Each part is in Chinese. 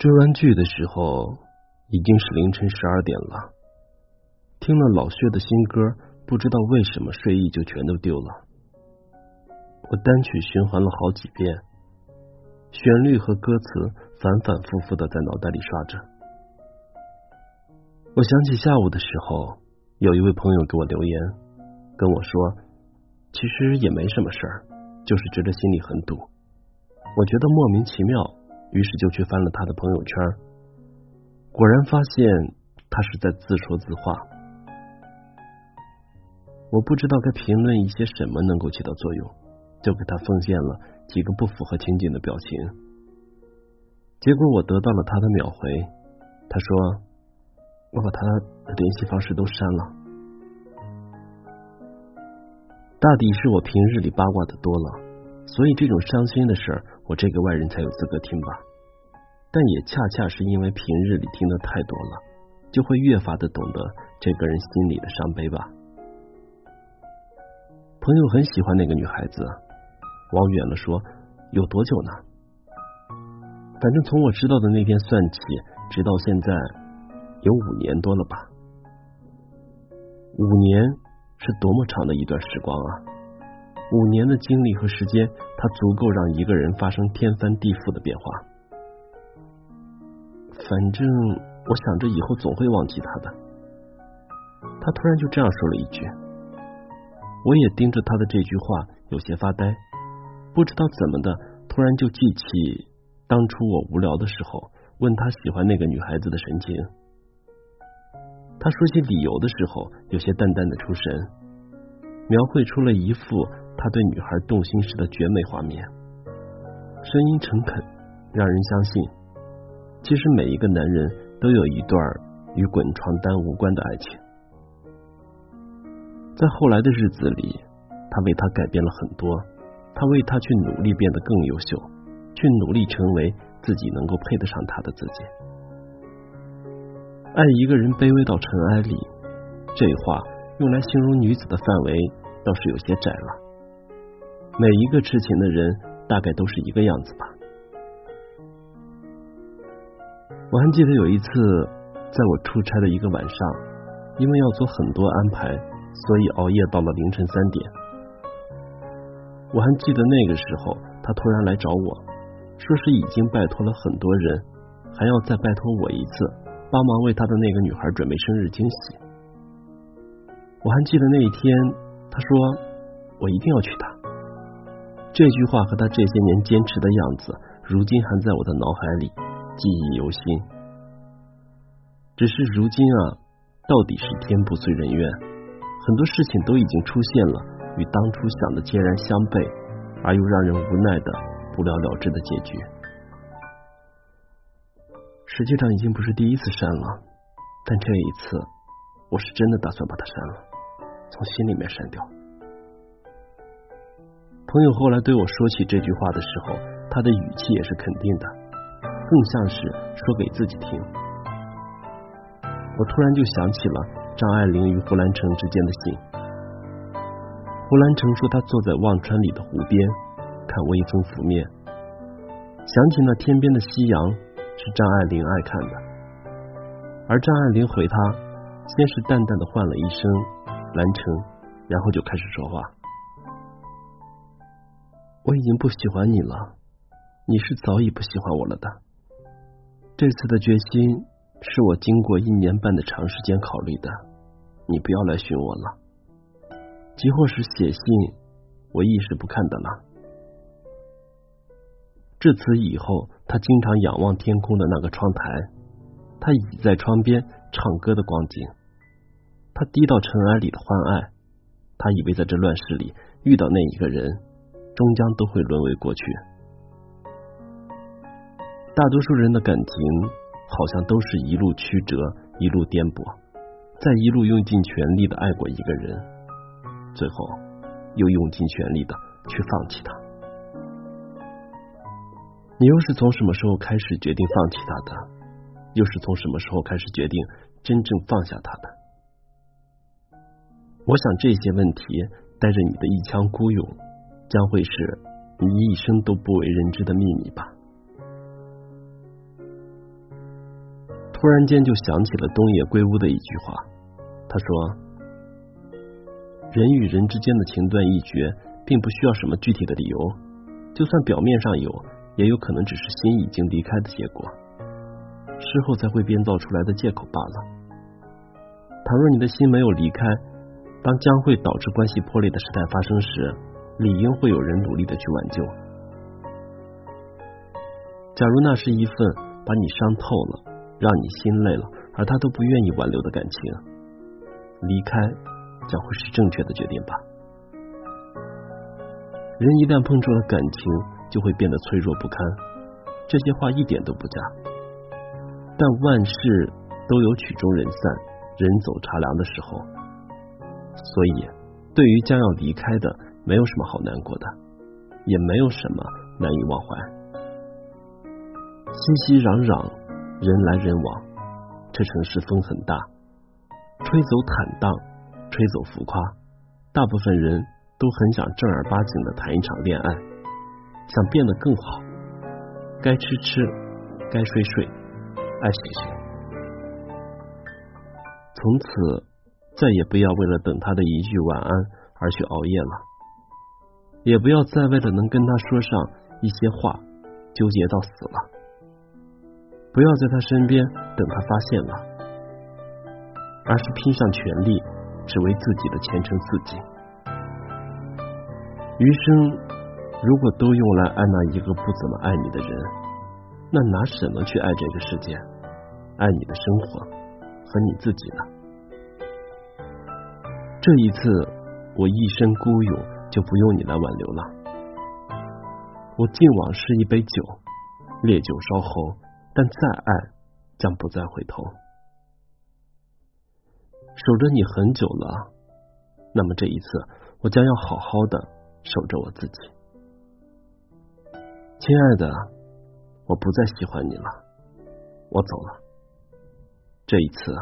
追完剧的时候，已经是凌晨十二点了。听了老薛的新歌，不知道为什么睡意就全都丢了。我单曲循环了好几遍，旋律和歌词反反复复的在脑袋里刷着。我想起下午的时候，有一位朋友给我留言，跟我说，其实也没什么事儿，就是觉得心里很堵。我觉得莫名其妙。于是就去翻了他的朋友圈，果然发现他是在自说自话。我不知道该评论一些什么能够起到作用，就给他奉献了几个不符合情景的表情。结果我得到了他的秒回，他说我把他的联系方式都删了。大抵是我平日里八卦的多了。所以这种伤心的事儿，我这个外人才有资格听吧。但也恰恰是因为平日里听的太多了，就会越发的懂得这个人心里的伤悲吧。朋友很喜欢那个女孩子，往远了说，有多久呢？反正从我知道的那天算起，直到现在有五年多了吧。五年是多么长的一段时光啊！五年的经历和时间，它足够让一个人发生天翻地覆的变化。反正我想着以后总会忘记他的。他突然就这样说了一句，我也盯着他的这句话有些发呆，不知道怎么的，突然就记起当初我无聊的时候问他喜欢那个女孩子的神情。他说起理由的时候，有些淡淡的出神，描绘出了一副。他对女孩动心时的绝美画面，声音诚恳，让人相信，其实每一个男人都有一段与滚床单无关的爱情。在后来的日子里，他为她改变了很多，他为她去努力变得更优秀，去努力成为自己能够配得上他的自己。爱一个人卑微到尘埃里，这话用来形容女子的范围倒是有些窄了。每一个痴情的人，大概都是一个样子吧。我还记得有一次，在我出差的一个晚上，因为要做很多安排，所以熬夜到了凌晨三点。我还记得那个时候，他突然来找我，说是已经拜托了很多人，还要再拜托我一次，帮忙为他的那个女孩准备生日惊喜。我还记得那一天，他说我一定要娶她。这句话和他这些年坚持的样子，如今还在我的脑海里记忆犹新。只是如今啊，到底是天不遂人愿，很多事情都已经出现了，与当初想的截然相悖，而又让人无奈的不了了之的结局。实际上已经不是第一次删了，但这一次，我是真的打算把它删了，从心里面删掉。朋友后来对我说起这句话的时候，他的语气也是肯定的，更像是说给自己听。我突然就想起了张爱玲与胡兰成之间的信。胡兰成说他坐在忘川里的湖边看微风拂面，想起那天边的夕阳是张爱玲爱看的，而张爱玲回他，先是淡淡的唤了一声兰成，然后就开始说话。我已经不喜欢你了，你是早已不喜欢我了的。这次的决心是我经过一年半的长时间考虑的，你不要来寻我了。即或是写信，我亦是不看的了。至此以后，他经常仰望天空的那个窗台，他倚在窗边唱歌的光景，他低到尘埃里的欢爱，他以为在这乱世里遇到那一个人。终将都会沦为过去。大多数人的感情，好像都是一路曲折，一路颠簸，再一路用尽全力的爱过一个人，最后又用尽全力的去放弃他。你又是从什么时候开始决定放弃他的？又是从什么时候开始决定真正放下他的？我想这些问题带着你的一腔孤勇。将会是你一生都不为人知的秘密吧。突然间就想起了东野圭吾的一句话，他说：“人与人之间的情断意绝，并不需要什么具体的理由，就算表面上有，也有可能只是心已经离开的结果，事后才会编造出来的借口罢了。倘若你的心没有离开，当将会导致关系破裂的事态发生时，理应会有人努力的去挽救。假如那是一份把你伤透了。”让你心累了，而他都不愿意挽留的感情，离开将会是正确的决定吧。人一旦碰触了感情，就会变得脆弱不堪。这些话一点都不假，但万事都有曲终人散、人走茶凉的时候，所以对于将要离开的，没有什么好难过的，也没有什么难以忘怀。熙熙攘攘。人来人往，这城市风很大，吹走坦荡，吹走浮夸。大部分人都很想正儿八经的谈一场恋爱，想变得更好。该吃吃，该睡睡，爱谁谁。从此再也不要为了等他的一句晚安而去熬夜了，也不要再为了能跟他说上一些话纠结到死了。不要在他身边等他发现了，而是拼上全力，只为自己的前程似锦。余生如果都用来爱那一个不怎么爱你的人，那拿什么去爱这个世界，爱你的生活和你自己呢？这一次我一身孤勇，就不用你来挽留了。我敬往事一杯酒，烈酒烧喉。但再爱，将不再回头。守着你很久了，那么这一次，我将要好好的守着我自己。亲爱的，我不再喜欢你了，我走了。这一次，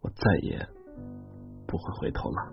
我再也不会回头了。